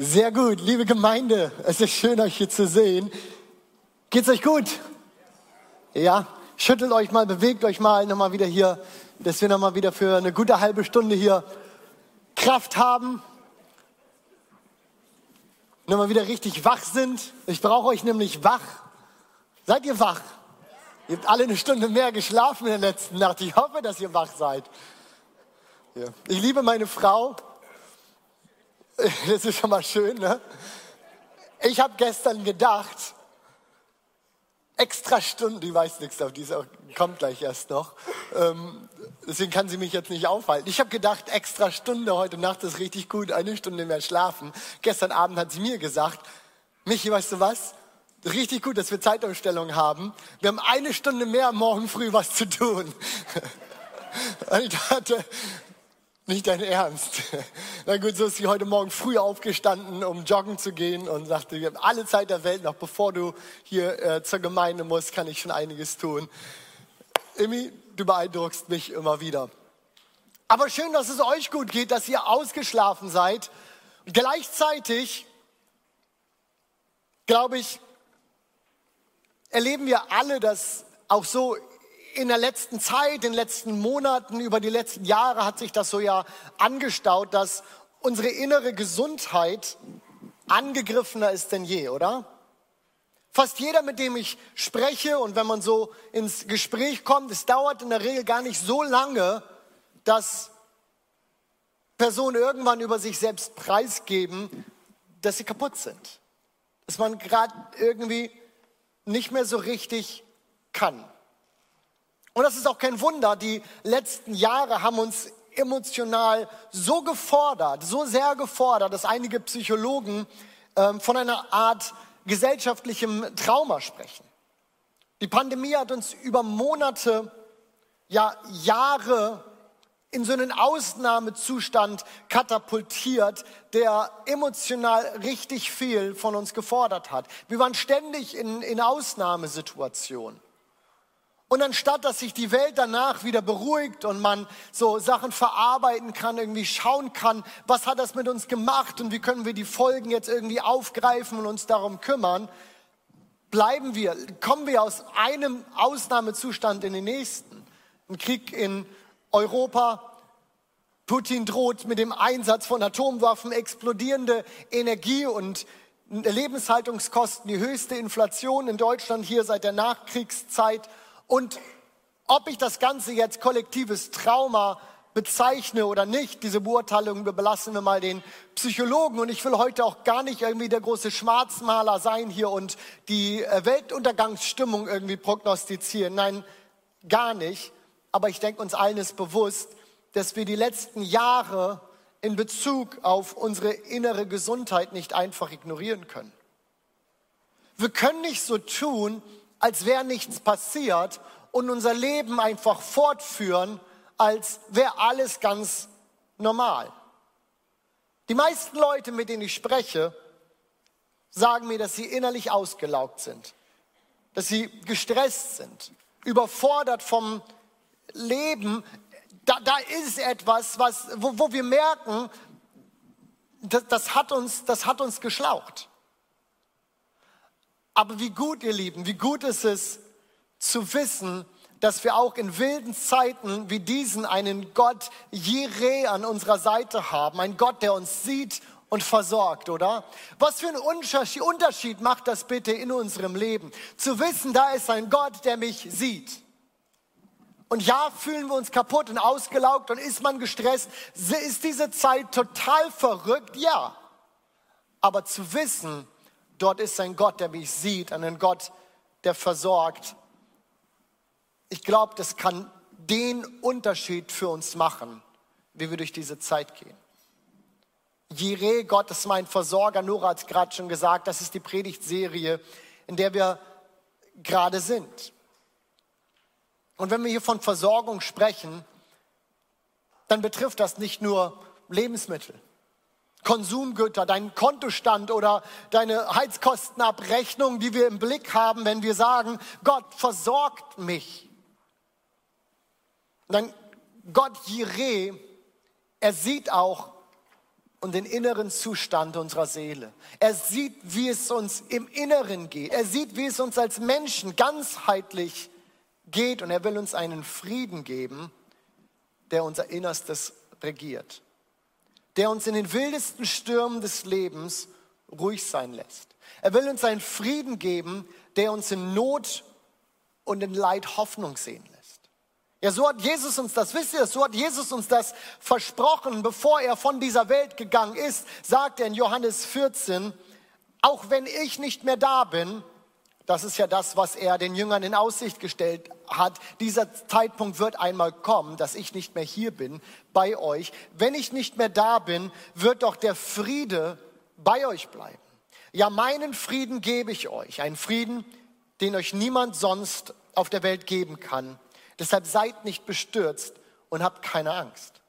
Sehr gut, liebe Gemeinde, es ist schön, euch hier zu sehen. Geht's euch gut? Ja, schüttelt euch mal, bewegt euch mal nochmal wieder hier, dass wir nochmal wieder für eine gute halbe Stunde hier Kraft haben. Nochmal wieder richtig wach sind. Ich brauche euch nämlich wach. Seid ihr wach? Ihr habt alle eine Stunde mehr geschlafen in der letzten Nacht. Ich hoffe, dass ihr wach seid. Ich liebe meine Frau. Das ist schon mal schön, ne? Ich habe gestern gedacht, extra Stunden, die weiß nichts auf diese, kommt gleich erst noch. Ähm, deswegen kann sie mich jetzt nicht aufhalten. Ich habe gedacht, extra Stunde heute Nacht ist richtig gut, eine Stunde mehr schlafen. Gestern Abend hat sie mir gesagt, Michi, weißt du was? Richtig gut, dass wir Zeitumstellung haben. Wir haben eine Stunde mehr morgen früh was zu tun. Und ich dachte, nicht dein Ernst. Na gut, so ist sie heute Morgen früh aufgestanden, um joggen zu gehen und sagte, wir haben alle Zeit der Welt, noch bevor du hier äh, zur Gemeinde musst, kann ich schon einiges tun. Imi, du beeindruckst mich immer wieder. Aber schön, dass es euch gut geht, dass ihr ausgeschlafen seid. Gleichzeitig, glaube ich, erleben wir alle das auch so in der letzten Zeit, in den letzten Monaten, über die letzten Jahre hat sich das so ja angestaut, dass unsere innere Gesundheit angegriffener ist denn je, oder? Fast jeder, mit dem ich spreche und wenn man so ins Gespräch kommt, es dauert in der Regel gar nicht so lange, dass Personen irgendwann über sich selbst preisgeben, dass sie kaputt sind. Dass man gerade irgendwie nicht mehr so richtig kann. Und das ist auch kein Wunder, die letzten Jahre haben uns emotional so gefordert, so sehr gefordert, dass einige Psychologen ähm, von einer Art gesellschaftlichem Trauma sprechen. Die Pandemie hat uns über Monate, ja Jahre in so einen Ausnahmezustand katapultiert, der emotional richtig viel von uns gefordert hat. Wir waren ständig in, in Ausnahmesituationen. Und anstatt, dass sich die Welt danach wieder beruhigt und man so Sachen verarbeiten kann, irgendwie schauen kann, was hat das mit uns gemacht und wie können wir die Folgen jetzt irgendwie aufgreifen und uns darum kümmern, bleiben wir, kommen wir aus einem Ausnahmezustand in den nächsten. Ein Krieg in Europa, Putin droht mit dem Einsatz von Atomwaffen, explodierende Energie und Lebenshaltungskosten, die höchste Inflation in Deutschland hier seit der Nachkriegszeit und ob ich das Ganze jetzt kollektives Trauma bezeichne oder nicht, diese Beurteilung belassen wir mal den Psychologen. Und ich will heute auch gar nicht irgendwie der große Schwarzmaler sein hier und die äh, Weltuntergangsstimmung irgendwie prognostizieren. Nein, gar nicht. Aber ich denke, uns allen ist bewusst, dass wir die letzten Jahre in Bezug auf unsere innere Gesundheit nicht einfach ignorieren können. Wir können nicht so tun, als wäre nichts passiert und unser Leben einfach fortführen, als wäre alles ganz normal. Die meisten Leute, mit denen ich spreche, sagen mir, dass sie innerlich ausgelaugt sind, dass sie gestresst sind, überfordert vom Leben. Da, da ist etwas, was, wo, wo wir merken, das, das, hat uns, das hat uns geschlaucht. Aber wie gut, ihr Lieben, wie gut ist es zu wissen, dass wir auch in wilden Zeiten wie diesen einen Gott Jireh an unserer Seite haben, ein Gott, der uns sieht und versorgt, oder? Was für einen Unterschied macht das bitte in unserem Leben? Zu wissen, da ist ein Gott, der mich sieht. Und ja, fühlen wir uns kaputt und ausgelaugt und ist man gestresst? Ist diese Zeit total verrückt? Ja. Aber zu wissen, Dort ist ein Gott, der mich sieht, ein Gott, der versorgt. Ich glaube, das kann den Unterschied für uns machen, wie wir durch diese Zeit gehen. Jireh, Gott ist mein Versorger. Nora hat es gerade schon gesagt, das ist die Predigtserie, in der wir gerade sind. Und wenn wir hier von Versorgung sprechen, dann betrifft das nicht nur Lebensmittel. Konsumgüter, deinen Kontostand oder deine Heizkostenabrechnung, die wir im Blick haben, wenn wir sagen, Gott versorgt mich. Und dann Gott Jireh, er sieht auch und den inneren Zustand unserer Seele. Er sieht, wie es uns im Inneren geht. Er sieht, wie es uns als Menschen ganzheitlich geht und er will uns einen Frieden geben, der unser Innerstes regiert, der uns in den wildesten Stürmen des Lebens ruhig sein lässt. Er will uns einen Frieden geben, der uns in Not und in Leid Hoffnung sehen lässt. Ja, so hat Jesus uns das, wisst ihr, so hat Jesus uns das versprochen, bevor er von dieser Welt gegangen ist, sagt er in Johannes 14, auch wenn ich nicht mehr da bin, das ist ja das, was er den Jüngern in Aussicht gestellt hat. Dieser Zeitpunkt wird einmal kommen, dass ich nicht mehr hier bin bei euch. Wenn ich nicht mehr da bin, wird doch der Friede bei euch bleiben. Ja, meinen Frieden gebe ich euch. Einen Frieden, den euch niemand sonst auf der Welt geben kann. Deshalb seid nicht bestürzt und habt keine Angst.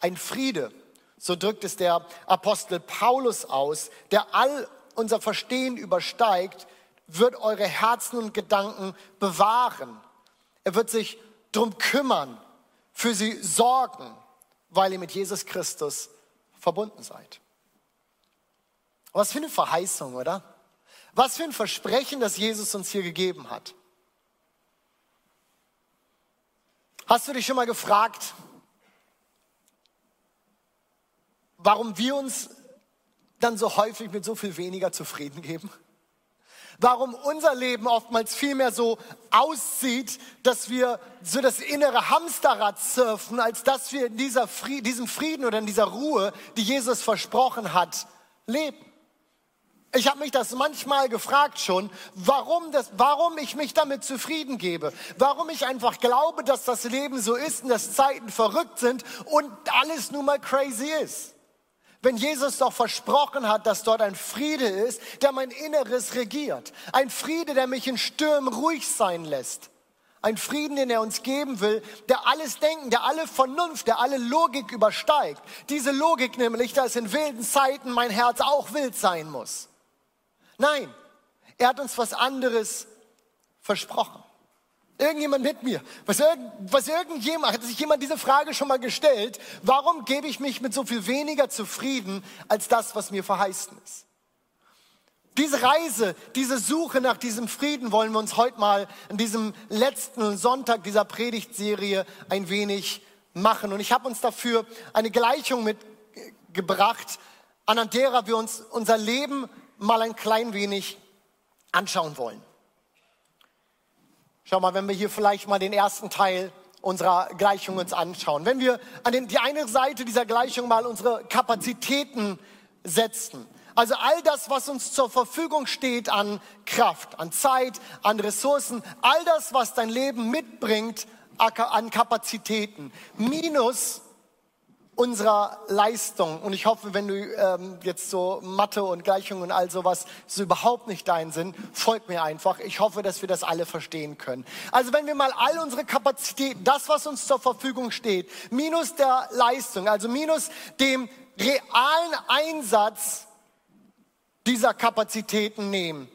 Ein Friede, so drückt es der Apostel Paulus aus, der all unser Verstehen übersteigt, wird eure Herzen und Gedanken bewahren. Er wird sich drum kümmern, für sie sorgen, weil ihr mit Jesus Christus verbunden seid. Was für eine Verheißung, oder? Was für ein Versprechen, das Jesus uns hier gegeben hat. Hast du dich schon mal gefragt, warum wir uns dann so häufig mit so viel weniger zufrieden geben? Warum unser Leben oftmals viel mehr so aussieht, dass wir so das innere Hamsterrad surfen, als dass wir in dieser Frieden, diesem Frieden oder in dieser Ruhe, die Jesus versprochen hat, leben. Ich habe mich das manchmal gefragt schon, warum, das, warum ich mich damit zufrieden gebe. Warum ich einfach glaube, dass das Leben so ist und dass Zeiten verrückt sind und alles nun mal crazy ist. Wenn Jesus doch versprochen hat, dass dort ein Friede ist, der mein Inneres regiert. Ein Friede, der mich in Stürmen ruhig sein lässt. Ein Frieden, den er uns geben will, der alles Denken, der alle Vernunft, der alle Logik übersteigt. Diese Logik nämlich, dass in wilden Zeiten mein Herz auch wild sein muss. Nein, er hat uns was anderes versprochen. Irgendjemand mit mir. Was, irgend, was irgendjemand, hat sich jemand diese Frage schon mal gestellt? Warum gebe ich mich mit so viel weniger zufrieden als das, was mir verheißen ist? Diese Reise, diese Suche nach diesem Frieden wollen wir uns heute mal an diesem letzten Sonntag dieser Predigtserie ein wenig machen. Und ich habe uns dafür eine Gleichung mitgebracht, anhand derer wir uns unser Leben mal ein klein wenig anschauen wollen. Schau mal, wenn wir hier vielleicht mal den ersten Teil unserer Gleichung uns anschauen. Wenn wir an den, die eine Seite dieser Gleichung mal unsere Kapazitäten setzen, also all das, was uns zur Verfügung steht an Kraft, an Zeit, an Ressourcen, all das, was dein Leben mitbringt an Kapazitäten, minus unserer Leistung. Und ich hoffe, wenn du ähm, jetzt so Mathe und Gleichungen und all sowas so überhaupt nicht dein sind, folg mir einfach. Ich hoffe, dass wir das alle verstehen können. Also wenn wir mal all unsere Kapazitäten, das, was uns zur Verfügung steht, minus der Leistung, also minus dem realen Einsatz dieser Kapazitäten nehmen.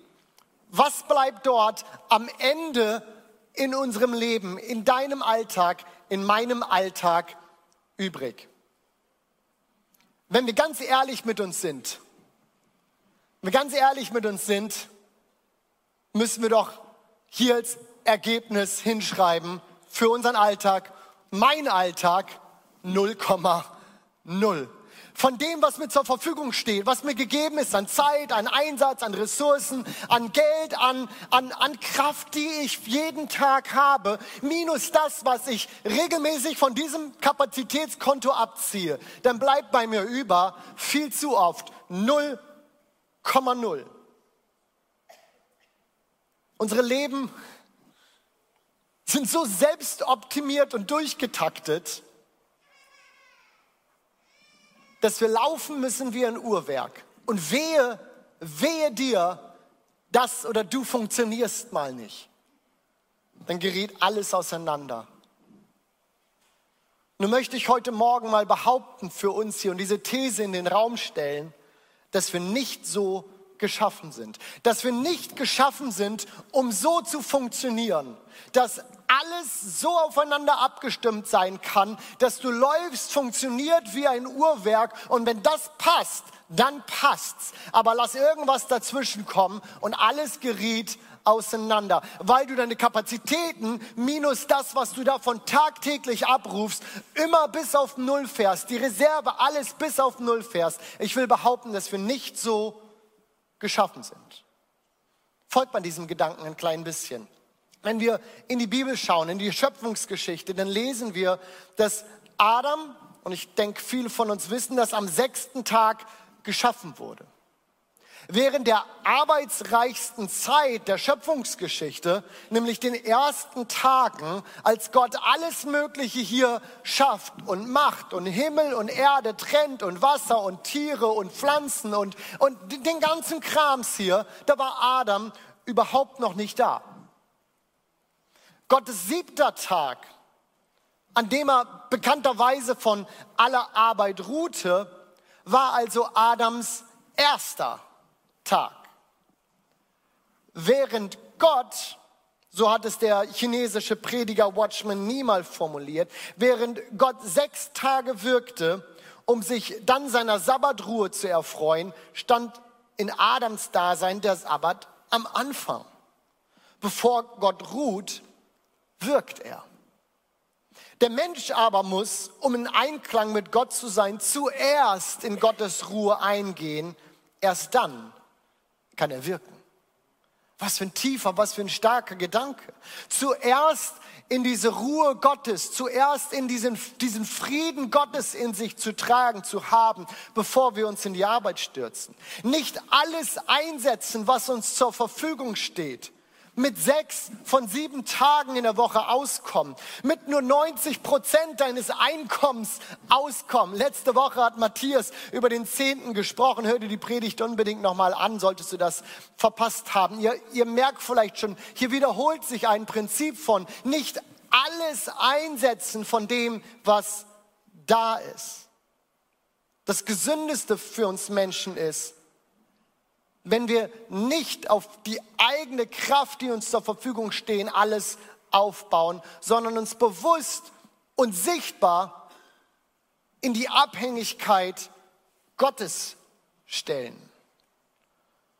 Was bleibt dort am Ende in unserem Leben, in deinem Alltag, in meinem Alltag übrig? Wenn wir ganz ehrlich mit uns sind, wenn wir ganz ehrlich mit uns sind, müssen wir doch hier als Ergebnis hinschreiben für unseren Alltag, mein Alltag 0,0 von dem, was mir zur Verfügung steht, was mir gegeben ist an Zeit, an Einsatz, an Ressourcen, an Geld, an, an, an Kraft, die ich jeden Tag habe, minus das, was ich regelmäßig von diesem Kapazitätskonto abziehe, dann bleibt bei mir über viel zu oft 0,0. Unsere Leben sind so selbstoptimiert und durchgetaktet, dass wir laufen müssen wie ein Uhrwerk. Und wehe, wehe dir, das oder du funktionierst mal nicht. Dann gerät alles auseinander. Nun möchte ich heute Morgen mal behaupten für uns hier und diese These in den Raum stellen, dass wir nicht so geschaffen sind. Dass wir nicht geschaffen sind, um so zu funktionieren. Dass alles so aufeinander abgestimmt sein kann, dass du läufst, funktioniert wie ein Uhrwerk und wenn das passt, dann passt's. Aber lass irgendwas dazwischen kommen und alles geriet auseinander, weil du deine Kapazitäten minus das, was du davon tagtäglich abrufst, immer bis auf Null fährst. Die Reserve, alles bis auf Null fährst. Ich will behaupten, dass wir nicht so geschaffen sind. Folgt man diesem Gedanken ein klein bisschen. Wenn wir in die Bibel schauen, in die Schöpfungsgeschichte, dann lesen wir, dass Adam, und ich denke, viele von uns wissen, dass am sechsten Tag geschaffen wurde. Während der arbeitsreichsten Zeit der Schöpfungsgeschichte, nämlich den ersten Tagen, als Gott alles Mögliche hier schafft und macht und Himmel und Erde trennt und Wasser und Tiere und Pflanzen und, und den ganzen Krams hier, da war Adam überhaupt noch nicht da. Gottes siebter Tag, an dem er bekannterweise von aller Arbeit ruhte, war also Adams erster Tag. Während Gott, so hat es der chinesische Prediger Watchman niemals formuliert, während Gott sechs Tage wirkte, um sich dann seiner Sabbatruhe zu erfreuen, stand in Adams Dasein der Sabbat am Anfang. Bevor Gott ruht, wirkt er. Der Mensch aber muss, um in Einklang mit Gott zu sein, zuerst in Gottes Ruhe eingehen. Erst dann kann er wirken. Was für ein tiefer, was für ein starker Gedanke. Zuerst in diese Ruhe Gottes, zuerst in diesen, diesen Frieden Gottes in sich zu tragen, zu haben, bevor wir uns in die Arbeit stürzen. Nicht alles einsetzen, was uns zur Verfügung steht mit sechs von sieben Tagen in der Woche auskommen, mit nur 90 Prozent deines Einkommens auskommen. Letzte Woche hat Matthias über den Zehnten gesprochen. Hör dir die Predigt unbedingt nochmal an, solltest du das verpasst haben. Ihr, ihr merkt vielleicht schon, hier wiederholt sich ein Prinzip von nicht alles einsetzen von dem, was da ist. Das Gesündeste für uns Menschen ist, wenn wir nicht auf die eigene Kraft, die uns zur Verfügung stehen, alles aufbauen, sondern uns bewusst und sichtbar in die Abhängigkeit Gottes stellen.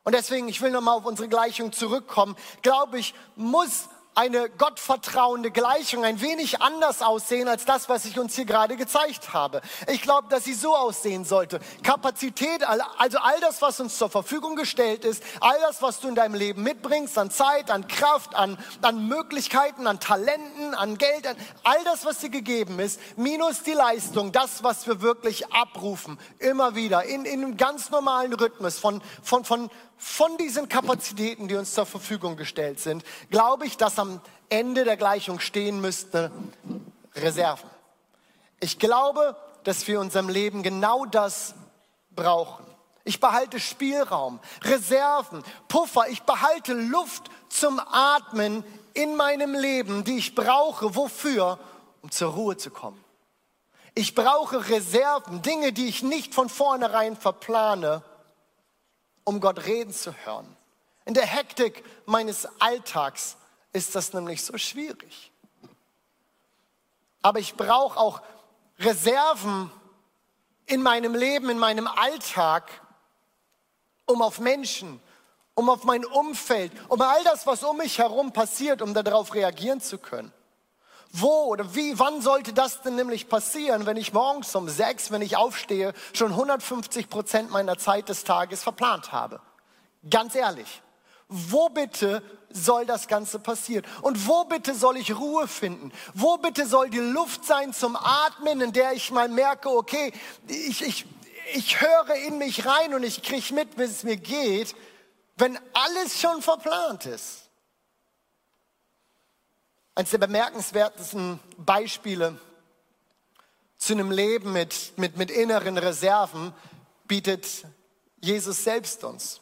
Und deswegen, ich will nochmal auf unsere Gleichung zurückkommen, glaube ich, muss eine gottvertrauende Gleichung ein wenig anders aussehen als das, was ich uns hier gerade gezeigt habe. Ich glaube, dass sie so aussehen sollte. Kapazität, also all das, was uns zur Verfügung gestellt ist, all das, was du in deinem Leben mitbringst, an Zeit, an Kraft, an, an Möglichkeiten, an Talenten, an Geld, an all das, was dir gegeben ist, minus die Leistung, das, was wir wirklich abrufen, immer wieder, in, in einem ganz normalen Rhythmus von, von, von, von diesen Kapazitäten, die uns zur Verfügung gestellt sind, glaube ich, dass am Ende der Gleichung stehen müsste Reserven. Ich glaube, dass wir in unserem Leben genau das brauchen. Ich behalte Spielraum, Reserven, Puffer. Ich behalte Luft zum Atmen in meinem Leben, die ich brauche. Wofür? Um zur Ruhe zu kommen. Ich brauche Reserven, Dinge, die ich nicht von vornherein verplane, um Gott reden zu hören. In der Hektik meines Alltags ist das nämlich so schwierig. Aber ich brauche auch Reserven in meinem Leben, in meinem Alltag, um auf Menschen, um auf mein Umfeld, um all das, was um mich herum passiert, um darauf reagieren zu können. Wo oder wie, wann sollte das denn nämlich passieren, wenn ich morgens um sechs, wenn ich aufstehe, schon 150 Prozent meiner Zeit des Tages verplant habe? Ganz ehrlich, wo bitte soll das Ganze passieren? Und wo bitte soll ich Ruhe finden? Wo bitte soll die Luft sein zum Atmen, in der ich mal merke, okay, ich, ich, ich höre in mich rein und ich kriege mit, wie es mir geht, wenn alles schon verplant ist? Eines der bemerkenswertesten Beispiele zu einem Leben mit, mit, mit inneren Reserven bietet Jesus selbst uns.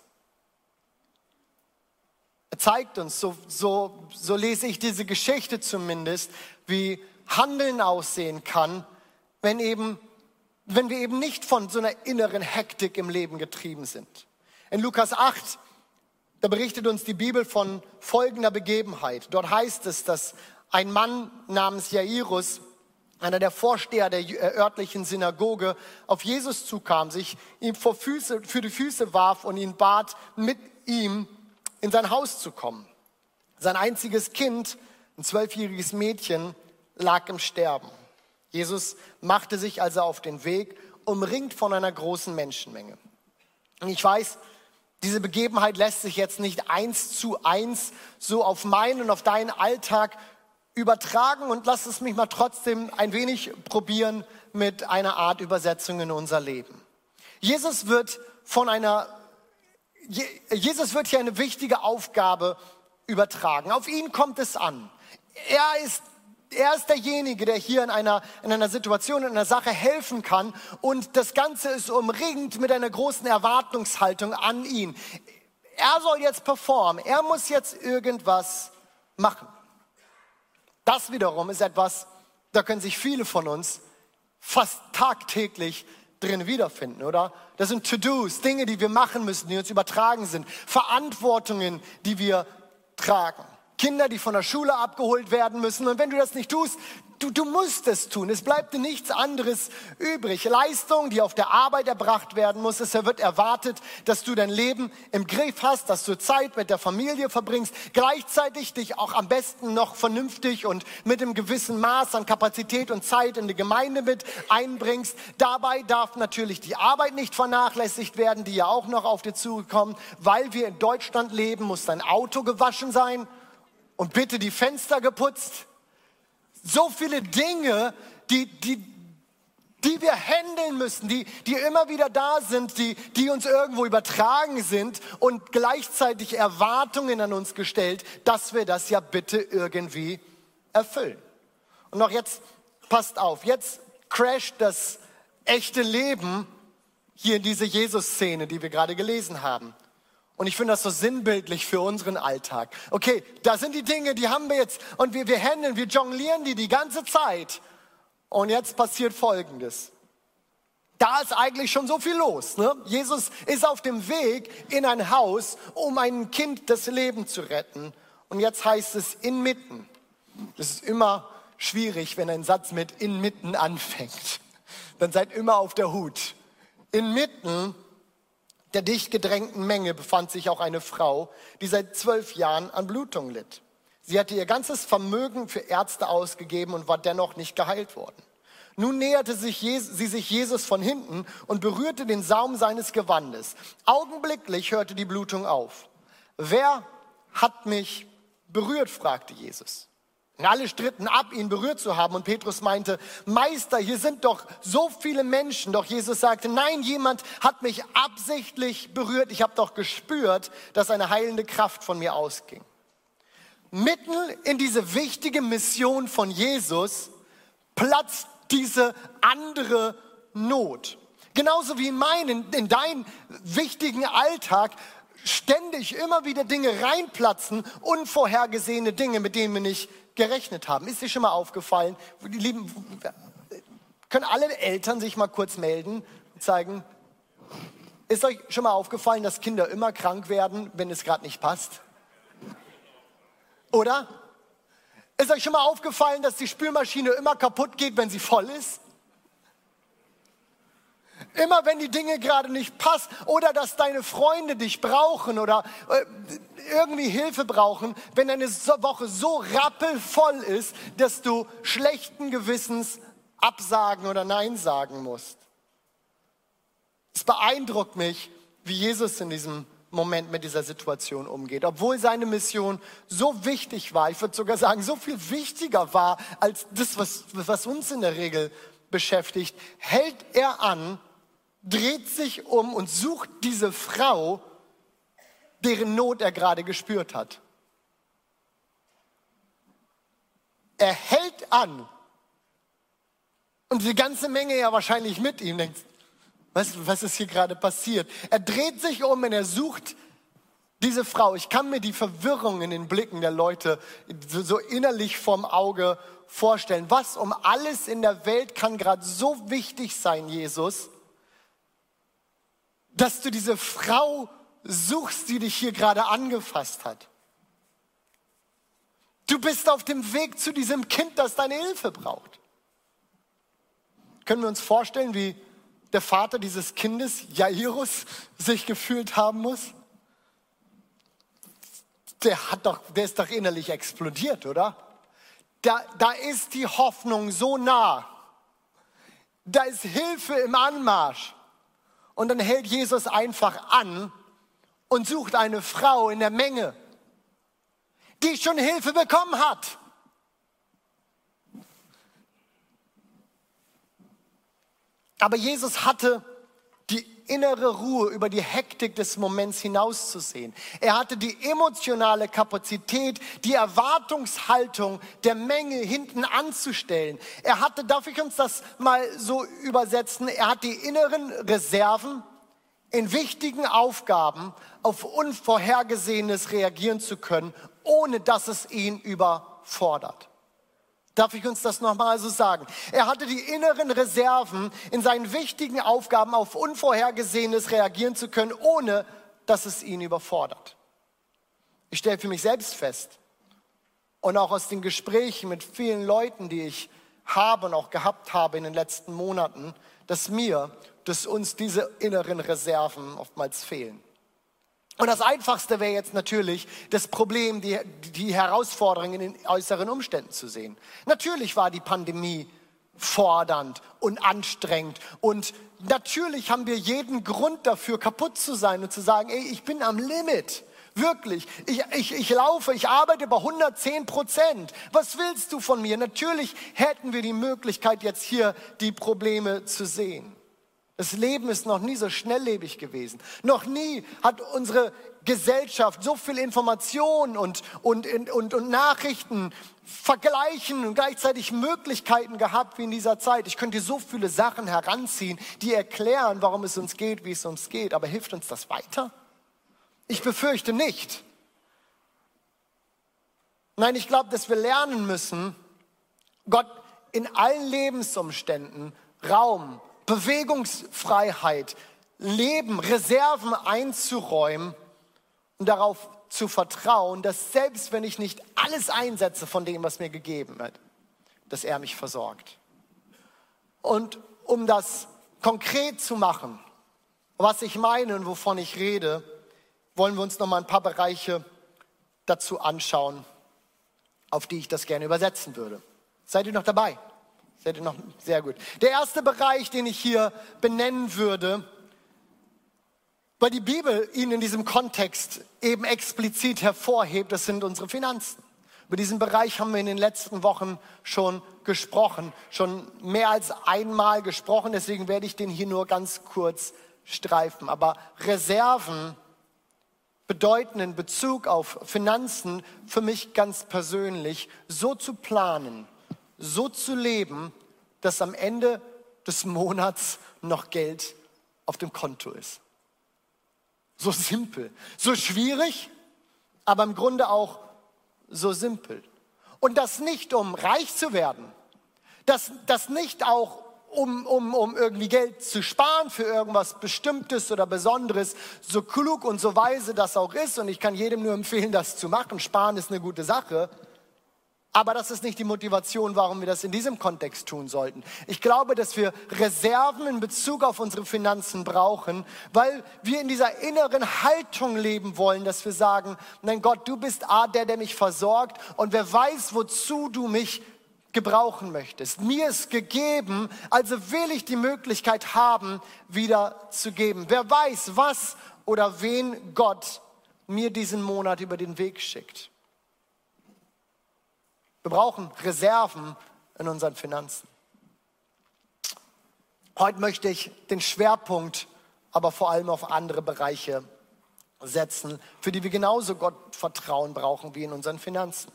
Zeigt uns, so, so, so lese ich diese Geschichte zumindest, wie Handeln aussehen kann, wenn, eben, wenn wir eben nicht von so einer inneren Hektik im Leben getrieben sind. In Lukas 8, da berichtet uns die Bibel von folgender Begebenheit. Dort heißt es, dass ein Mann namens Jairus, einer der Vorsteher der äh, örtlichen Synagoge, auf Jesus zukam, sich ihm vor, Füße, für die Füße warf und ihn bat, mit ihm in sein Haus zu kommen. Sein einziges Kind, ein zwölfjähriges Mädchen, lag im Sterben. Jesus machte sich also auf den Weg, umringt von einer großen Menschenmenge. Und ich weiß, diese Begebenheit lässt sich jetzt nicht eins zu eins so auf meinen und auf deinen Alltag übertragen und lass es mich mal trotzdem ein wenig probieren mit einer Art Übersetzung in unser Leben. Jesus wird von einer, Jesus wird hier eine wichtige Aufgabe übertragen. Auf ihn kommt es an. Er ist er ist derjenige, der hier in einer, in einer Situation, in einer Sache helfen kann. Und das Ganze ist umringt mit einer großen Erwartungshaltung an ihn. Er soll jetzt performen. Er muss jetzt irgendwas machen. Das wiederum ist etwas, da können sich viele von uns fast tagtäglich drin wiederfinden, oder? Das sind To-Dos, Dinge, die wir machen müssen, die uns übertragen sind, Verantwortungen, die wir tragen. Kinder, die von der Schule abgeholt werden müssen. Und wenn du das nicht tust, du, du musst es tun. Es bleibt dir nichts anderes übrig. Leistung, die auf der Arbeit erbracht werden muss. Es wird erwartet, dass du dein Leben im Griff hast, dass du Zeit mit der Familie verbringst, gleichzeitig dich auch am besten noch vernünftig und mit einem gewissen Maß an Kapazität und Zeit in die Gemeinde mit einbringst. Dabei darf natürlich die Arbeit nicht vernachlässigt werden, die ja auch noch auf dir zukommt. Weil wir in Deutschland leben, muss dein Auto gewaschen sein und bitte die Fenster geputzt. So viele Dinge, die, die, die wir handeln müssen, die, die immer wieder da sind, die, die uns irgendwo übertragen sind und gleichzeitig Erwartungen an uns gestellt, dass wir das ja bitte irgendwie erfüllen. Und noch jetzt, passt auf, jetzt crasht das echte Leben hier in diese Jesus-Szene, die wir gerade gelesen haben. Und ich finde das so sinnbildlich für unseren Alltag. Okay, da sind die Dinge, die haben wir jetzt und wir, wir handeln, wir jonglieren die die ganze Zeit. Und jetzt passiert Folgendes. Da ist eigentlich schon so viel los. Ne? Jesus ist auf dem Weg in ein Haus, um ein Kind das Leben zu retten. Und jetzt heißt es inmitten. Das ist immer schwierig, wenn ein Satz mit inmitten anfängt. Dann seid immer auf der Hut. Inmitten der dicht gedrängten Menge befand sich auch eine Frau, die seit zwölf Jahren an Blutung litt. Sie hatte ihr ganzes Vermögen für Ärzte ausgegeben und war dennoch nicht geheilt worden. Nun näherte sich Jesus, sie sich Jesus von hinten und berührte den Saum seines Gewandes. Augenblicklich hörte die Blutung auf. Wer hat mich berührt? fragte Jesus. Und alle stritten ab, ihn berührt zu haben. Und Petrus meinte, Meister, hier sind doch so viele Menschen. Doch Jesus sagte, nein, jemand hat mich absichtlich berührt. Ich habe doch gespürt, dass eine heilende Kraft von mir ausging. Mitten in diese wichtige Mission von Jesus platzt diese andere Not. Genauso wie in meinen, in deinen wichtigen Alltag ständig immer wieder Dinge reinplatzen, unvorhergesehene Dinge, mit denen wir nicht gerechnet haben. Ist dir schon mal aufgefallen? Die lieben, können alle Eltern sich mal kurz melden und zeigen, ist euch schon mal aufgefallen, dass Kinder immer krank werden, wenn es gerade nicht passt? Oder? Ist euch schon mal aufgefallen, dass die Spülmaschine immer kaputt geht, wenn sie voll ist? Immer wenn die Dinge gerade nicht passen oder dass deine Freunde dich brauchen oder äh, irgendwie Hilfe brauchen, wenn eine Woche so rappelvoll ist, dass du schlechten Gewissens absagen oder Nein sagen musst. Es beeindruckt mich, wie Jesus in diesem Moment mit dieser Situation umgeht. Obwohl seine Mission so wichtig war, ich würde sogar sagen, so viel wichtiger war als das, was, was uns in der Regel beschäftigt, hält er an dreht sich um und sucht diese Frau, deren Not er gerade gespürt hat. Er hält an und die ganze Menge ja wahrscheinlich mit ihm denkt, was, was ist hier gerade passiert? Er dreht sich um und er sucht diese Frau. Ich kann mir die Verwirrung in den Blicken der Leute so, so innerlich vorm Auge vorstellen. Was um alles in der Welt kann gerade so wichtig sein, Jesus, dass du diese Frau suchst, die dich hier gerade angefasst hat. Du bist auf dem Weg zu diesem Kind, das deine Hilfe braucht. Können wir uns vorstellen, wie der Vater dieses Kindes, Jairus, sich gefühlt haben muss? Der, hat doch, der ist doch innerlich explodiert, oder? Da, da ist die Hoffnung so nah. Da ist Hilfe im Anmarsch. Und dann hält Jesus einfach an und sucht eine Frau in der Menge, die schon Hilfe bekommen hat. Aber Jesus hatte innere Ruhe über die Hektik des Moments hinauszusehen. Er hatte die emotionale Kapazität, die Erwartungshaltung der Menge hinten anzustellen. Er hatte, darf ich uns das mal so übersetzen, er hat die inneren Reserven, in wichtigen Aufgaben auf Unvorhergesehenes reagieren zu können, ohne dass es ihn überfordert. Darf ich uns das nochmal so sagen? Er hatte die inneren Reserven, in seinen wichtigen Aufgaben auf Unvorhergesehenes reagieren zu können, ohne dass es ihn überfordert. Ich stelle für mich selbst fest und auch aus den Gesprächen mit vielen Leuten, die ich habe und auch gehabt habe in den letzten Monaten, dass mir, dass uns diese inneren Reserven oftmals fehlen. Und das Einfachste wäre jetzt natürlich, das Problem, die, die Herausforderung in den äußeren Umständen zu sehen. Natürlich war die Pandemie fordernd und anstrengend und natürlich haben wir jeden Grund dafür, kaputt zu sein und zu sagen, ey, ich bin am Limit. Wirklich. Ich, ich, ich laufe, ich arbeite bei 110 Prozent. Was willst du von mir? Natürlich hätten wir die Möglichkeit, jetzt hier die Probleme zu sehen. Das Leben ist noch nie so schnelllebig gewesen. Noch nie hat unsere Gesellschaft so viel Informationen und, und, und, und Nachrichten vergleichen und gleichzeitig Möglichkeiten gehabt wie in dieser Zeit. Ich könnte so viele Sachen heranziehen, die erklären, warum es uns geht, wie es uns geht. Aber hilft uns das weiter? Ich befürchte nicht. Nein, ich glaube, dass wir lernen müssen, Gott in allen Lebensumständen Raum Bewegungsfreiheit, Leben, Reserven einzuräumen und darauf zu vertrauen, dass selbst wenn ich nicht alles einsetze von dem, was mir gegeben wird, dass er mich versorgt. Und um das konkret zu machen, was ich meine und wovon ich rede, wollen wir uns noch mal ein paar Bereiche dazu anschauen, auf die ich das gerne übersetzen würde. Seid ihr noch dabei? Seid ihr noch sehr gut. Der erste Bereich, den ich hier benennen würde, weil die Bibel ihn in diesem Kontext eben explizit hervorhebt, das sind unsere Finanzen. Über diesen Bereich haben wir in den letzten Wochen schon gesprochen, schon mehr als einmal gesprochen, deswegen werde ich den hier nur ganz kurz streifen. Aber Reserven bedeuten in Bezug auf Finanzen für mich ganz persönlich, so zu planen, so zu leben, dass am Ende des Monats noch Geld auf dem Konto ist. So simpel, so schwierig, aber im Grunde auch so simpel. Und das nicht, um reich zu werden, das, das nicht auch, um, um, um irgendwie Geld zu sparen für irgendwas Bestimmtes oder Besonderes, so klug und so weise das auch ist. Und ich kann jedem nur empfehlen, das zu machen. Sparen ist eine gute Sache. Aber das ist nicht die Motivation, warum wir das in diesem Kontext tun sollten. Ich glaube, dass wir Reserven in Bezug auf unsere Finanzen brauchen, weil wir in dieser inneren Haltung leben wollen, dass wir sagen, nein Gott, du bist A, der, der mich versorgt und wer weiß, wozu du mich gebrauchen möchtest. Mir ist gegeben, also will ich die Möglichkeit haben, wieder zu geben. Wer weiß, was oder wen Gott mir diesen Monat über den Weg schickt. Wir brauchen Reserven in unseren Finanzen. Heute möchte ich den Schwerpunkt aber vor allem auf andere Bereiche setzen, für die wir genauso Gott Vertrauen brauchen wie in unseren Finanzen.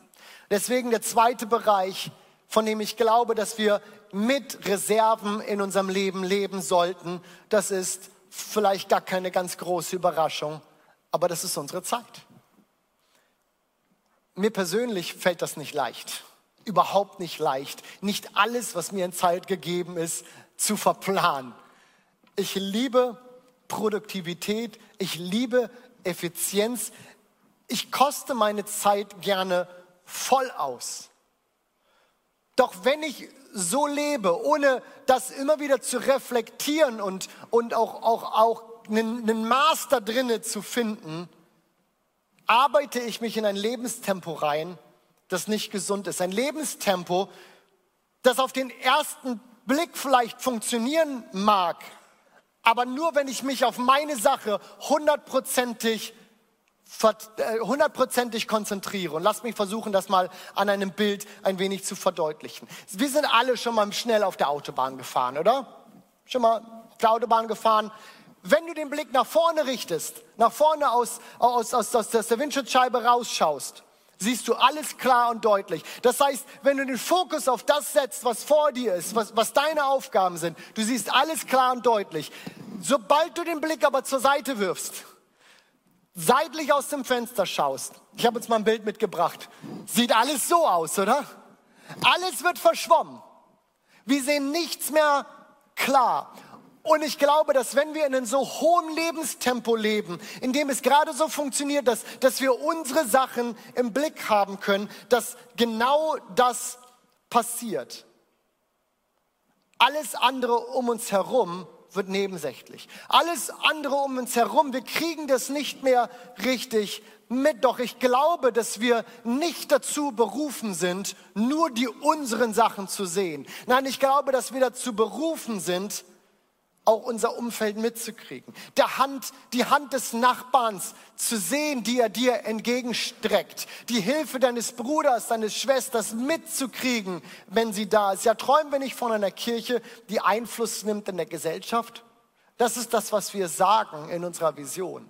Deswegen der zweite Bereich, von dem ich glaube, dass wir mit Reserven in unserem Leben leben sollten, das ist vielleicht gar keine ganz große Überraschung, aber das ist unsere Zeit. Mir persönlich fällt das nicht leicht. Überhaupt nicht leicht. Nicht alles, was mir in Zeit gegeben ist, zu verplanen. Ich liebe Produktivität, ich liebe Effizienz. Ich koste meine Zeit gerne voll aus. Doch wenn ich so lebe, ohne das immer wieder zu reflektieren und, und auch, auch, auch einen, einen Maß da drinne zu finden, arbeite ich mich in ein Lebenstempo rein, das nicht gesund ist. Ein Lebenstempo, das auf den ersten Blick vielleicht funktionieren mag, aber nur wenn ich mich auf meine Sache hundertprozentig äh, hundertprozentig konzentriere. Und lass mich versuchen, das mal an einem Bild ein wenig zu verdeutlichen. Wir sind alle schon mal schnell auf der Autobahn gefahren, oder? Schon mal auf der Autobahn gefahren. Wenn du den Blick nach vorne richtest, nach vorne aus, aus, aus, aus der Windschutzscheibe rausschaust, siehst du alles klar und deutlich. Das heißt, wenn du den Fokus auf das setzt, was vor dir ist, was, was deine Aufgaben sind, du siehst alles klar und deutlich. Sobald du den Blick aber zur Seite wirfst, seitlich aus dem Fenster schaust, ich habe jetzt mal ein Bild mitgebracht, sieht alles so aus, oder? Alles wird verschwommen. Wir sehen nichts mehr klar. Und ich glaube, dass wenn wir in einem so hohen Lebenstempo leben, in dem es gerade so funktioniert, dass, dass wir unsere Sachen im Blick haben können, dass genau das passiert. Alles andere um uns herum wird nebensächlich. Alles andere um uns herum, wir kriegen das nicht mehr richtig mit. Doch ich glaube, dass wir nicht dazu berufen sind, nur die unseren Sachen zu sehen. Nein, ich glaube, dass wir dazu berufen sind, auch unser Umfeld mitzukriegen. Der Hand, die Hand des Nachbarns zu sehen, die er dir entgegenstreckt. Die Hilfe deines Bruders, deines Schwesters mitzukriegen, wenn sie da ist. Ja, träumen wir nicht von einer Kirche, die Einfluss nimmt in der Gesellschaft? Das ist das, was wir sagen in unserer Vision.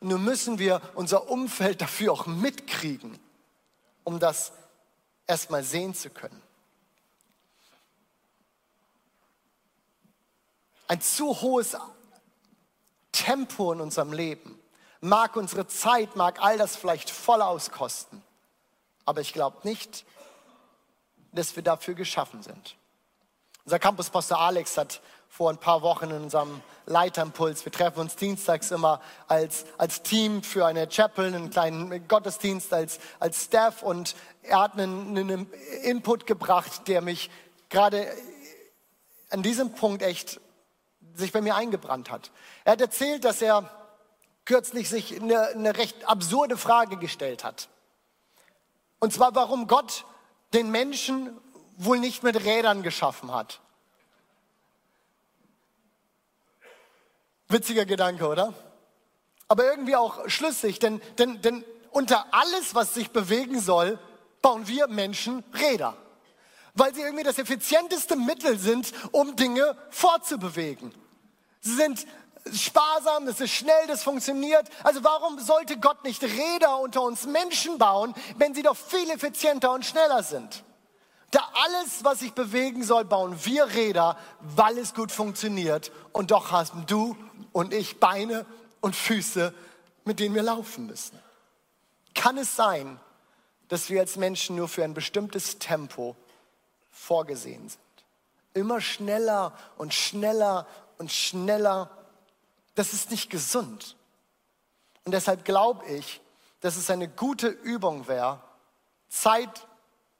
Und nun müssen wir unser Umfeld dafür auch mitkriegen, um das erstmal sehen zu können. Ein zu hohes Tempo in unserem Leben. Mag unsere Zeit, mag all das vielleicht voll auskosten. Aber ich glaube nicht, dass wir dafür geschaffen sind. Unser Campuspastor Alex hat vor ein paar Wochen in unserem Leiterimpuls, wir treffen uns dienstags immer als, als Team für eine Chapel, einen kleinen Gottesdienst als, als Staff und er hat einen, einen Input gebracht, der mich gerade an diesem Punkt echt sich bei mir eingebrannt hat. Er hat erzählt, dass er kürzlich sich eine, eine recht absurde Frage gestellt hat. Und zwar, warum Gott den Menschen wohl nicht mit Rädern geschaffen hat. Witziger Gedanke, oder? Aber irgendwie auch schlüssig, denn, denn, denn unter alles, was sich bewegen soll, bauen wir Menschen Räder. Weil sie irgendwie das effizienteste Mittel sind, um Dinge fortzubewegen. Sie sind sparsam, das ist schnell, das funktioniert. Also warum sollte Gott nicht Räder unter uns Menschen bauen, wenn sie doch viel effizienter und schneller sind? Da alles, was sich bewegen soll, bauen wir Räder, weil es gut funktioniert. Und doch haben du und ich Beine und Füße, mit denen wir laufen müssen. Kann es sein, dass wir als Menschen nur für ein bestimmtes Tempo vorgesehen sind? Immer schneller und schneller und schneller. Das ist nicht gesund. Und deshalb glaube ich, dass es eine gute Übung wäre, Zeit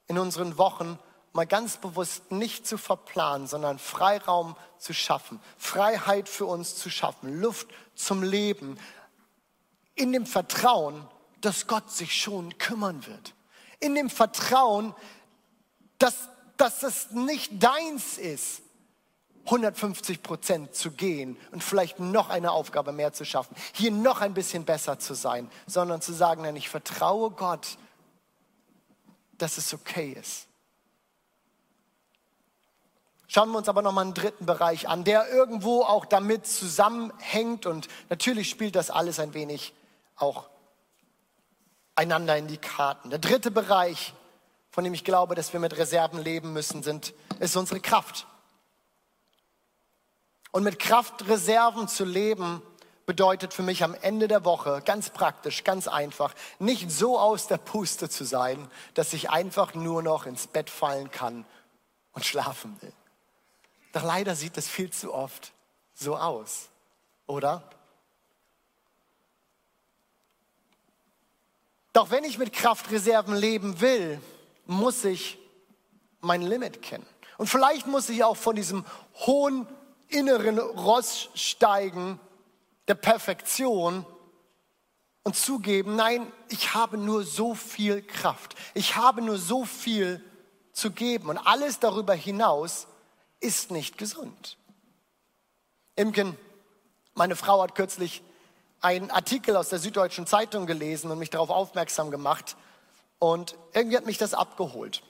in unseren Wochen mal ganz bewusst nicht zu verplanen, sondern Freiraum zu schaffen, Freiheit für uns zu schaffen, Luft zum Leben, in dem Vertrauen, dass Gott sich schon kümmern wird, in dem Vertrauen, dass, dass es nicht deins ist, 150 Prozent zu gehen und vielleicht noch eine Aufgabe mehr zu schaffen, hier noch ein bisschen besser zu sein, sondern zu sagen, nein, ich vertraue Gott, dass es okay ist. Schauen wir uns aber nochmal einen dritten Bereich an, der irgendwo auch damit zusammenhängt und natürlich spielt das alles ein wenig auch einander in die Karten. Der dritte Bereich, von dem ich glaube, dass wir mit Reserven leben müssen, sind, ist unsere Kraft. Und mit Kraftreserven zu leben, bedeutet für mich am Ende der Woche ganz praktisch, ganz einfach, nicht so aus der Puste zu sein, dass ich einfach nur noch ins Bett fallen kann und schlafen will. Doch leider sieht es viel zu oft so aus, oder? Doch wenn ich mit Kraftreserven leben will, muss ich mein Limit kennen. Und vielleicht muss ich auch von diesem hohen inneren Ross steigen der Perfektion und zugeben, nein, ich habe nur so viel Kraft. Ich habe nur so viel zu geben. Und alles darüber hinaus ist nicht gesund. Imken, meine Frau hat kürzlich einen Artikel aus der Süddeutschen Zeitung gelesen und mich darauf aufmerksam gemacht. Und irgendwie hat mich das abgeholt.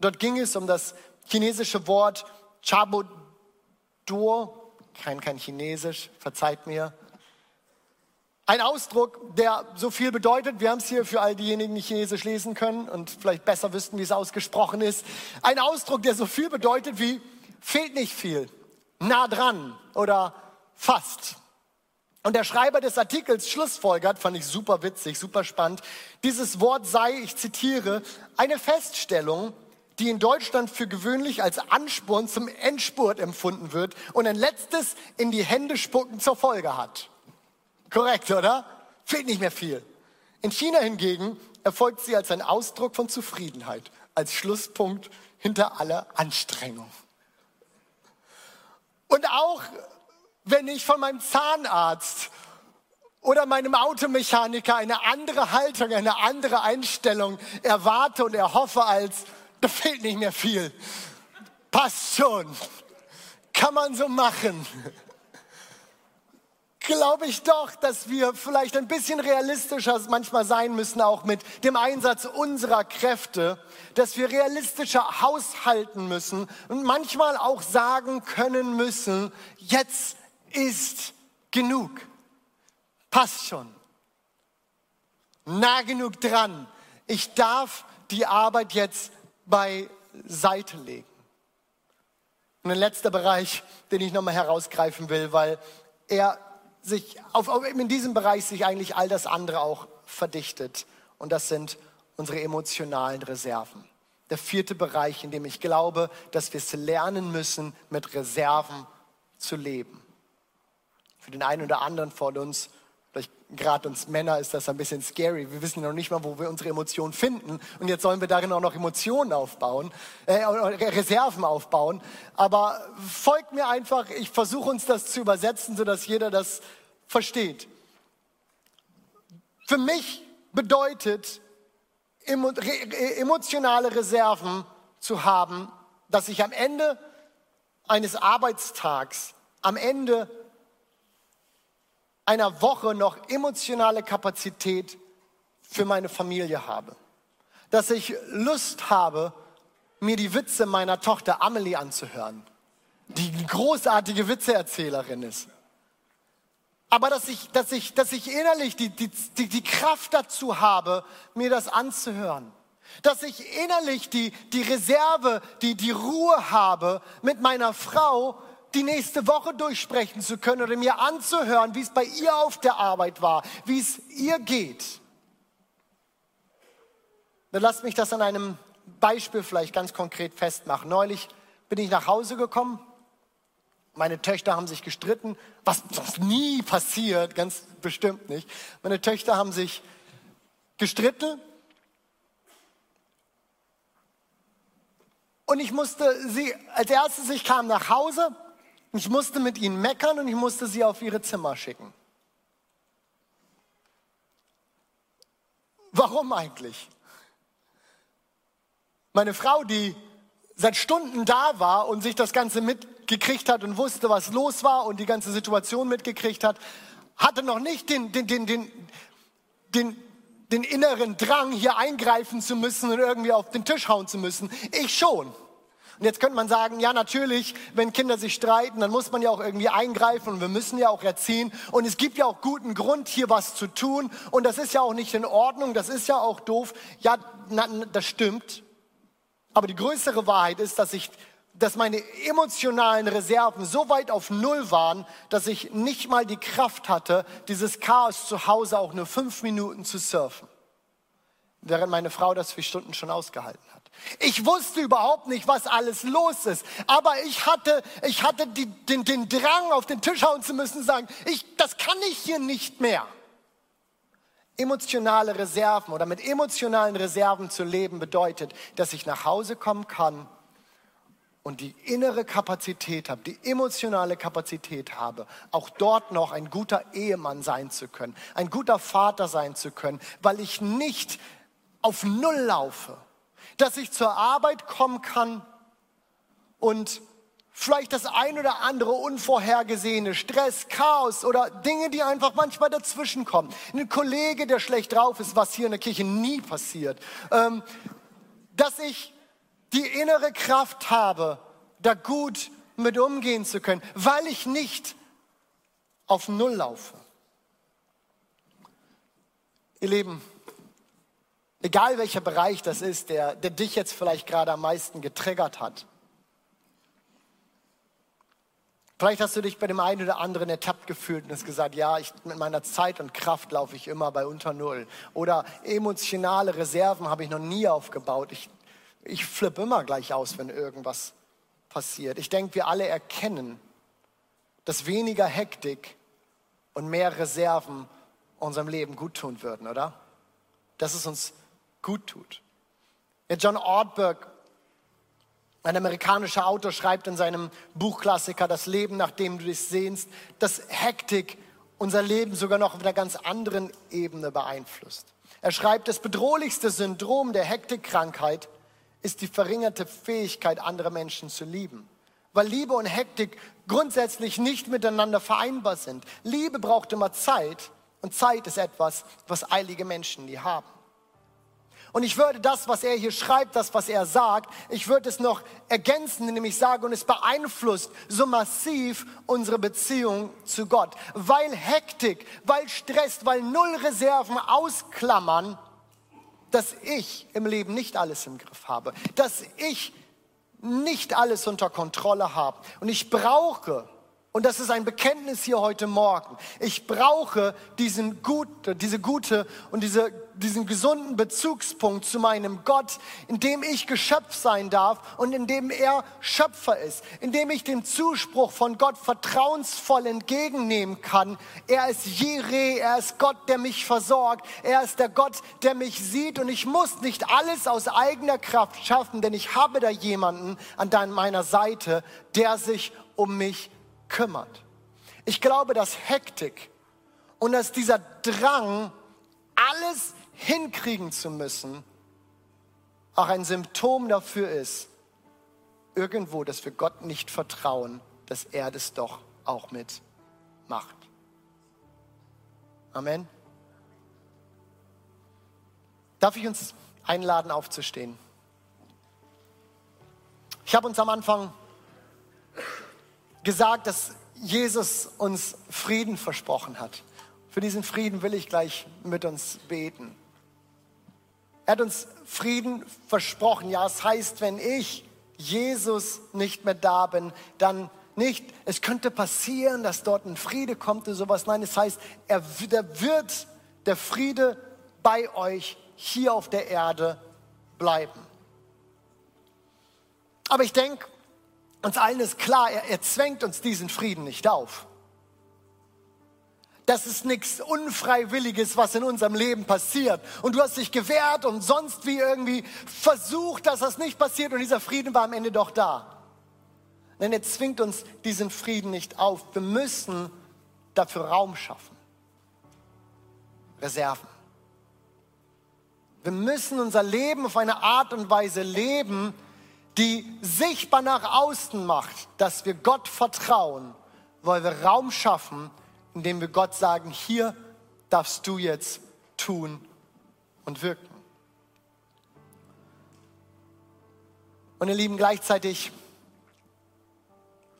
Dort ging es um das chinesische Wort Chabodor, kein, kein Chinesisch, verzeiht mir. Ein Ausdruck, der so viel bedeutet, wir haben es hier für all diejenigen, die Chinesisch lesen können und vielleicht besser wüssten, wie es ausgesprochen ist. Ein Ausdruck, der so viel bedeutet wie fehlt nicht viel, nah dran oder fast. Und der Schreiber des Artikels schlussfolgert, fand ich super witzig, super spannend, dieses Wort sei, ich zitiere, eine Feststellung, die in Deutschland für gewöhnlich als Ansporn zum Endspurt empfunden wird und ein letztes in die Hände spucken zur Folge hat. Korrekt, oder? Fehlt nicht mehr viel. In China hingegen erfolgt sie als ein Ausdruck von Zufriedenheit, als Schlusspunkt hinter aller Anstrengung. Und auch wenn ich von meinem Zahnarzt oder meinem Automechaniker eine andere Haltung, eine andere Einstellung erwarte und erhoffe als, da fehlt nicht mehr viel. Passt schon. Kann man so machen. Glaube ich doch, dass wir vielleicht ein bisschen realistischer manchmal sein müssen, auch mit dem Einsatz unserer Kräfte, dass wir realistischer haushalten müssen und manchmal auch sagen können müssen, jetzt ist genug. Passt schon. Nah genug dran. Ich darf die Arbeit jetzt beiseite legen. Und ein letzter Bereich, den ich nochmal herausgreifen will, weil er sich auf, in diesem Bereich sich eigentlich all das andere auch verdichtet. Und das sind unsere emotionalen Reserven. Der vierte Bereich, in dem ich glaube, dass wir es lernen müssen, mit Reserven zu leben. Für den einen oder anderen von uns, vielleicht gerade uns Männer, ist das ein bisschen scary. Wir wissen noch nicht mal, wo wir unsere Emotionen finden. Und jetzt sollen wir darin auch noch Emotionen aufbauen, äh, Reserven aufbauen. Aber folgt mir einfach, ich versuche uns das zu übersetzen, sodass jeder das versteht. Für mich bedeutet emotionale Reserven zu haben, dass ich am Ende eines Arbeitstags, am Ende einer Woche noch emotionale Kapazität für meine Familie habe. Dass ich Lust habe, mir die Witze meiner Tochter Amelie anzuhören, die großartige Witzeerzählerin ist. Aber dass ich, dass ich, dass ich innerlich die, die, die, die Kraft dazu habe, mir das anzuhören. Dass ich innerlich die, die Reserve, die, die Ruhe habe, mit meiner Frau die nächste Woche durchsprechen zu können oder mir anzuhören, wie es bei ihr auf der Arbeit war, wie es ihr geht. Dann lasst mich das an einem Beispiel vielleicht ganz konkret festmachen. Neulich bin ich nach Hause gekommen. Meine Töchter haben sich gestritten, was nie passiert, ganz bestimmt nicht. Meine Töchter haben sich gestritten und ich musste sie, als erstes, ich kam nach Hause ich musste mit ihnen meckern und ich musste sie auf ihre Zimmer schicken. Warum eigentlich? Meine Frau, die seit Stunden da war und sich das Ganze mitgekriegt hat und wusste, was los war und die ganze Situation mitgekriegt hat, hatte noch nicht den, den, den, den, den, den inneren Drang, hier eingreifen zu müssen und irgendwie auf den Tisch hauen zu müssen. Ich schon. Und jetzt könnte man sagen, ja natürlich, wenn Kinder sich streiten, dann muss man ja auch irgendwie eingreifen und wir müssen ja auch erziehen. Und es gibt ja auch guten Grund, hier was zu tun. Und das ist ja auch nicht in Ordnung, das ist ja auch doof. Ja, na, das stimmt. Aber die größere Wahrheit ist, dass ich dass meine emotionalen Reserven so weit auf Null waren, dass ich nicht mal die Kraft hatte, dieses Chaos zu Hause auch nur fünf Minuten zu surfen. Während meine Frau das vier Stunden schon ausgehalten hat. Ich wusste überhaupt nicht, was alles los ist. Aber ich hatte, ich hatte die, den, den Drang, auf den Tisch hauen zu müssen, sagen, ich, das kann ich hier nicht mehr. Emotionale Reserven oder mit emotionalen Reserven zu leben bedeutet, dass ich nach Hause kommen kann und die innere Kapazität habe, die emotionale Kapazität habe, auch dort noch ein guter Ehemann sein zu können, ein guter Vater sein zu können, weil ich nicht auf Null laufe, dass ich zur Arbeit kommen kann und vielleicht das ein oder andere unvorhergesehene Stress, Chaos oder Dinge, die einfach manchmal dazwischen kommen. Ein Kollege, der schlecht drauf ist, was hier in der Kirche nie passiert. Ähm, dass ich die innere Kraft habe, da gut mit umgehen zu können, weil ich nicht auf Null laufe. Ihr Lieben, egal welcher Bereich das ist, der, der dich jetzt vielleicht gerade am meisten getriggert hat, Vielleicht hast du dich bei dem einen oder anderen ertappt gefühlt und hast gesagt, ja, ich, mit meiner Zeit und Kraft laufe ich immer bei unter Null. Oder emotionale Reserven habe ich noch nie aufgebaut. Ich, ich flippe immer gleich aus, wenn irgendwas passiert. Ich denke, wir alle erkennen, dass weniger Hektik und mehr Reserven unserem Leben gut tun würden, oder? Dass es uns gut tut. John Ortberg ein amerikanischer Autor schreibt in seinem Buchklassiker Das Leben, nach dem du dich sehnst, dass Hektik unser Leben sogar noch auf einer ganz anderen Ebene beeinflusst. Er schreibt, das bedrohlichste Syndrom der Hektikkrankheit ist die verringerte Fähigkeit, andere Menschen zu lieben. Weil Liebe und Hektik grundsätzlich nicht miteinander vereinbar sind. Liebe braucht immer Zeit und Zeit ist etwas, was eilige Menschen nie haben. Und ich würde das, was er hier schreibt, das, was er sagt, ich würde es noch ergänzen, indem ich sage, und es beeinflusst so massiv unsere Beziehung zu Gott. Weil Hektik, weil Stress, weil Nullreserven ausklammern, dass ich im Leben nicht alles im Griff habe, dass ich nicht alles unter Kontrolle habe. Und ich brauche und das ist ein Bekenntnis hier heute Morgen. Ich brauche diesen gute, diese gute und diese, diesen gesunden Bezugspunkt zu meinem Gott, in dem ich Geschöpf sein darf und in dem er Schöpfer ist, in dem ich den Zuspruch von Gott vertrauensvoll entgegennehmen kann. Er ist Jireh, er ist Gott, der mich versorgt, er ist der Gott, der mich sieht und ich muss nicht alles aus eigener Kraft schaffen, denn ich habe da jemanden an meiner Seite, der sich um mich kümmert. Ich glaube, dass Hektik und dass dieser Drang, alles hinkriegen zu müssen, auch ein Symptom dafür ist, irgendwo, dass wir Gott nicht vertrauen, dass er das doch auch mit macht. Amen. Darf ich uns einladen, aufzustehen? Ich habe uns am Anfang gesagt, dass Jesus uns Frieden versprochen hat. Für diesen Frieden will ich gleich mit uns beten. Er hat uns Frieden versprochen. Ja, es heißt, wenn ich, Jesus, nicht mehr da bin, dann nicht, es könnte passieren, dass dort ein Friede kommt oder sowas. Nein, es heißt, er, er wird der Friede bei euch hier auf der Erde bleiben. Aber ich denke, uns allen ist klar, er, er zwängt uns diesen Frieden nicht auf. Das ist nichts Unfreiwilliges, was in unserem Leben passiert. Und du hast dich gewehrt und sonst wie irgendwie versucht, dass das nicht passiert und dieser Frieden war am Ende doch da. Denn er zwingt uns diesen Frieden nicht auf. Wir müssen dafür Raum schaffen. Reserven. Wir müssen unser Leben auf eine Art und Weise leben, die sichtbar nach außen macht, dass wir Gott vertrauen, weil wir Raum schaffen, indem wir Gott sagen, hier darfst du jetzt tun und wirken. Und ihr Lieben, gleichzeitig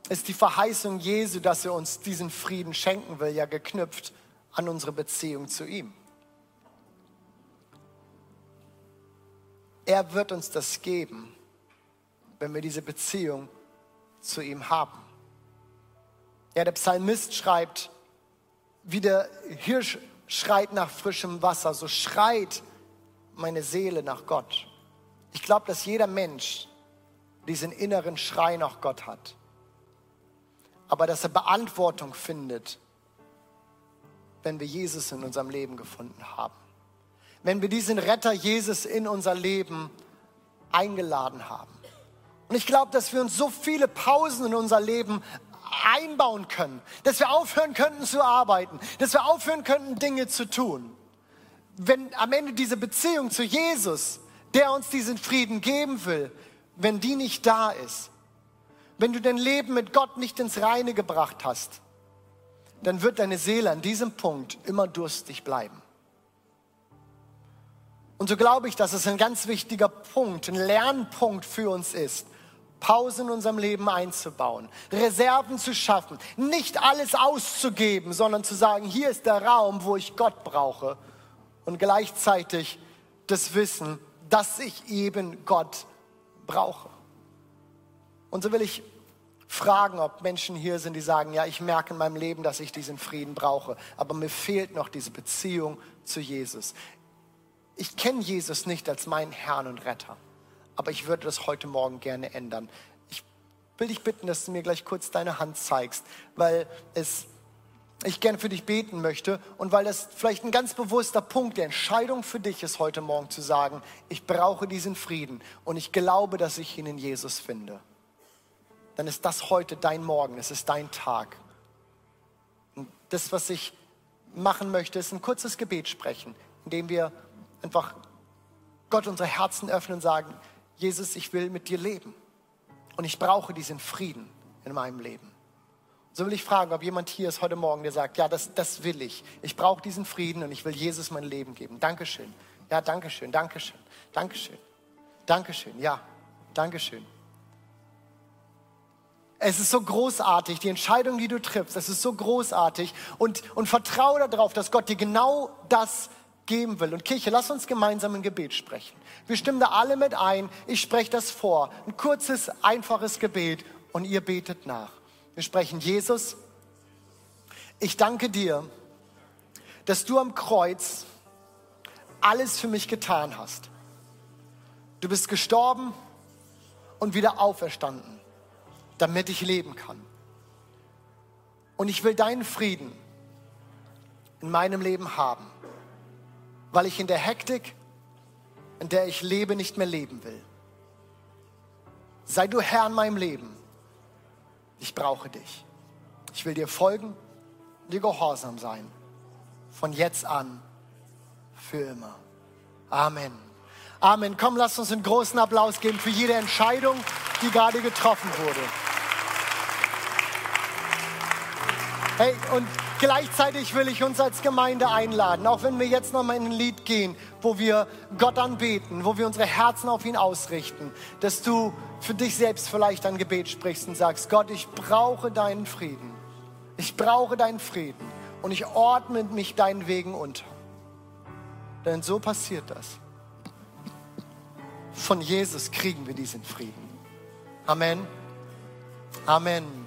ist die Verheißung Jesu, dass er uns diesen Frieden schenken will, ja geknüpft an unsere Beziehung zu ihm. Er wird uns das geben, wenn wir diese Beziehung zu ihm haben. Ja, der Psalmist schreibt, wie der Hirsch schreit nach frischem Wasser, so schreit meine Seele nach Gott. Ich glaube, dass jeder Mensch diesen inneren Schrei nach Gott hat. Aber dass er Beantwortung findet, wenn wir Jesus in unserem Leben gefunden haben. Wenn wir diesen Retter Jesus in unser Leben eingeladen haben. Und ich glaube, dass wir uns so viele Pausen in unser Leben einbauen können, dass wir aufhören könnten zu arbeiten, dass wir aufhören könnten, Dinge zu tun. Wenn am Ende diese Beziehung zu Jesus, der uns diesen Frieden geben will, wenn die nicht da ist, wenn du dein Leben mit Gott nicht ins Reine gebracht hast, dann wird deine Seele an diesem Punkt immer durstig bleiben. Und so glaube ich, dass es ein ganz wichtiger Punkt, ein Lernpunkt für uns ist, Pausen in unserem Leben einzubauen, Reserven zu schaffen, nicht alles auszugeben, sondern zu sagen, hier ist der Raum, wo ich Gott brauche und gleichzeitig das Wissen, dass ich eben Gott brauche. Und so will ich fragen, ob Menschen hier sind, die sagen, ja, ich merke in meinem Leben, dass ich diesen Frieden brauche, aber mir fehlt noch diese Beziehung zu Jesus. Ich kenne Jesus nicht als meinen Herrn und Retter aber ich würde das heute Morgen gerne ändern. Ich will dich bitten, dass du mir gleich kurz deine Hand zeigst, weil es ich gerne für dich beten möchte und weil das vielleicht ein ganz bewusster Punkt der Entscheidung für dich ist, heute Morgen zu sagen, ich brauche diesen Frieden und ich glaube, dass ich ihn in Jesus finde. Dann ist das heute dein Morgen, es ist dein Tag. Und das, was ich machen möchte, ist ein kurzes Gebet sprechen, indem wir einfach Gott unsere Herzen öffnen und sagen, Jesus, ich will mit dir leben. Und ich brauche diesen Frieden in meinem Leben. So will ich fragen, ob jemand hier ist heute Morgen, der sagt, ja, das, das will ich. Ich brauche diesen Frieden und ich will Jesus mein Leben geben. Dankeschön. Ja, Dankeschön, Dankeschön, Dankeschön, Dankeschön, ja, Dankeschön. Es ist so großartig, die Entscheidung, die du triffst, es ist so großartig und, und vertraue darauf, dass Gott dir genau das geben will. Und Kirche, lass uns gemeinsam ein Gebet sprechen. Wir stimmen da alle mit ein. Ich spreche das vor. Ein kurzes, einfaches Gebet und ihr betet nach. Wir sprechen, Jesus, ich danke dir, dass du am Kreuz alles für mich getan hast. Du bist gestorben und wieder auferstanden, damit ich leben kann. Und ich will deinen Frieden in meinem Leben haben weil ich in der Hektik, in der ich lebe, nicht mehr leben will. Sei du Herr in meinem Leben. Ich brauche dich. Ich will dir folgen, dir gehorsam sein. Von jetzt an, für immer. Amen. Amen. Komm, lass uns einen großen Applaus geben für jede Entscheidung, die gerade getroffen wurde. Hey, und Gleichzeitig will ich uns als Gemeinde einladen, auch wenn wir jetzt nochmal in ein Lied gehen, wo wir Gott anbeten, wo wir unsere Herzen auf ihn ausrichten, dass du für dich selbst vielleicht ein Gebet sprichst und sagst, Gott, ich brauche deinen Frieden. Ich brauche deinen Frieden und ich ordne mich deinen Wegen unter. Denn so passiert das. Von Jesus kriegen wir diesen Frieden. Amen. Amen.